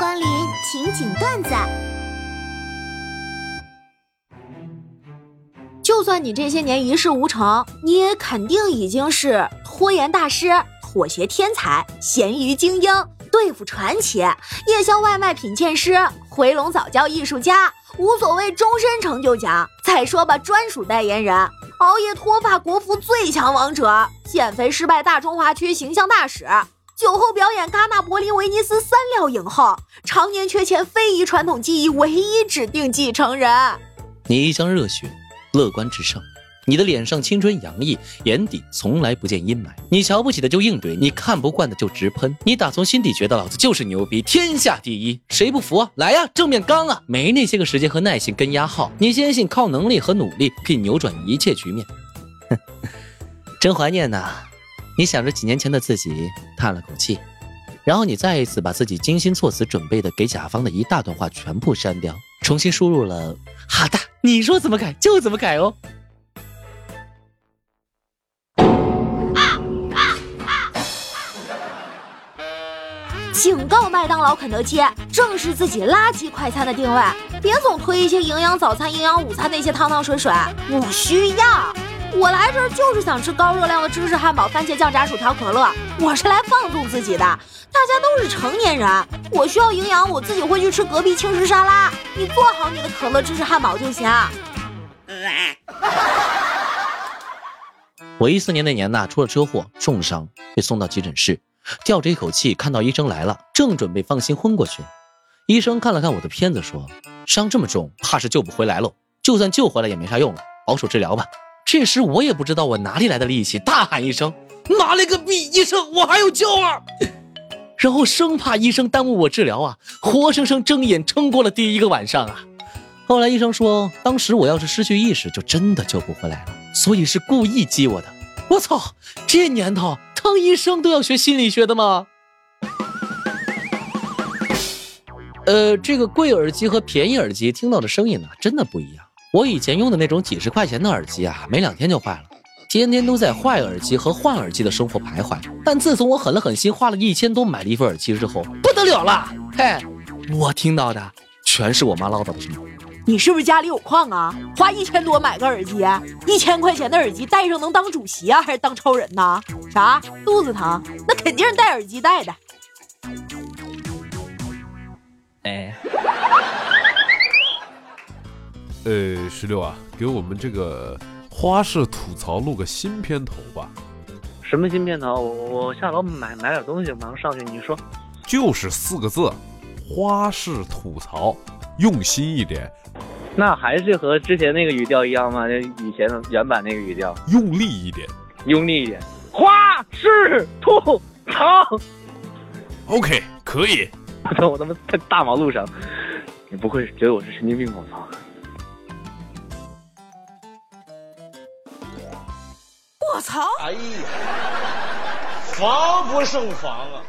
光临情景段子。就算你这些年一事无成，你也肯定已经是拖延大师、妥协天才、咸鱼精英、对付传奇、夜宵外卖品鉴师、回笼早教艺术家、无所谓终身成就奖。再说吧，专属代言人、熬夜脱发国服最强王者、减肥失败大中华区形象大使。酒后表演戛纳、柏林、威尼斯三料影后，常年缺钱非遗传统技艺唯一指定继承人。你一腔热血，乐观至上，你的脸上青春洋溢，眼底从来不见阴霾。你瞧不起的就硬怼，你看不惯的就直喷，你打从心底觉得老子就是牛逼，天下第一，谁不服啊？来呀，正面刚啊！没那些个时间和耐心跟压号，你坚信靠能力和努力可以扭转一切局面。哼 真怀念呐！你想着几年前的自己，叹了口气，然后你再一次把自己精心措辞准备的给甲方的一大段话全部删掉，重新输入了“好的，你说怎么改就怎么改哦。”警告麦当劳、肯德基，正视自己垃圾快餐的定位，别总推一些营养早餐、营养午餐那些汤汤水水，不需要。我来这儿就是想吃高热量的芝士汉堡、番茄酱炸薯条、可乐。我是来放纵自己的，大家都是成年人，我需要营养，我自己会去吃隔壁轻食沙拉。你做好你的可乐芝士汉堡就行。我一四年那年呐，出了车祸，重伤，被送到急诊室，吊着一口气，看到医生来了，正准备放心昏过去，医生看了看我的片子，说：“伤这么重，怕是救不回来喽。就算救回来也没啥用了，保守治疗吧。”这时我也不知道我哪里来的力气，大喊一声：“妈了个逼！医生，我还有救啊！” 然后生怕医生耽误我治疗啊，活生生睁眼撑过了第一个晚上啊。后来医生说，当时我要是失去意识，就真的救不回来了，所以是故意激我的。我操，这年头当医生都要学心理学的吗？呃，这个贵耳机和便宜耳机听到的声音呢，真的不一样。我以前用的那种几十块钱的耳机啊，没两天就坏了，天天都在坏耳机和换耳机的生活徘徊。但自从我狠了狠心，花了一千多买了一副耳机之后，不得了了！嘿，我听到的全是我妈唠叨的声音。你是不是家里有矿啊？花一千多买个耳机，一千块钱的耳机戴上能当主席啊，还是当超人呢？啥？肚子疼？那肯定是戴耳机戴的。哎。呃，石榴啊，给我们这个花式吐槽录个新片头吧。什么新片头？我我下楼买买点东西，马上上去。你说，就是四个字，花式吐槽，用心一点。那还是和之前那个语调一样吗？以前的原版那个语调，用力一点，用力一点。花式吐槽。OK，可以。我他妈在大马路上，你不会觉得我是神经病吧？我操！我操！哎呀，防不胜防啊！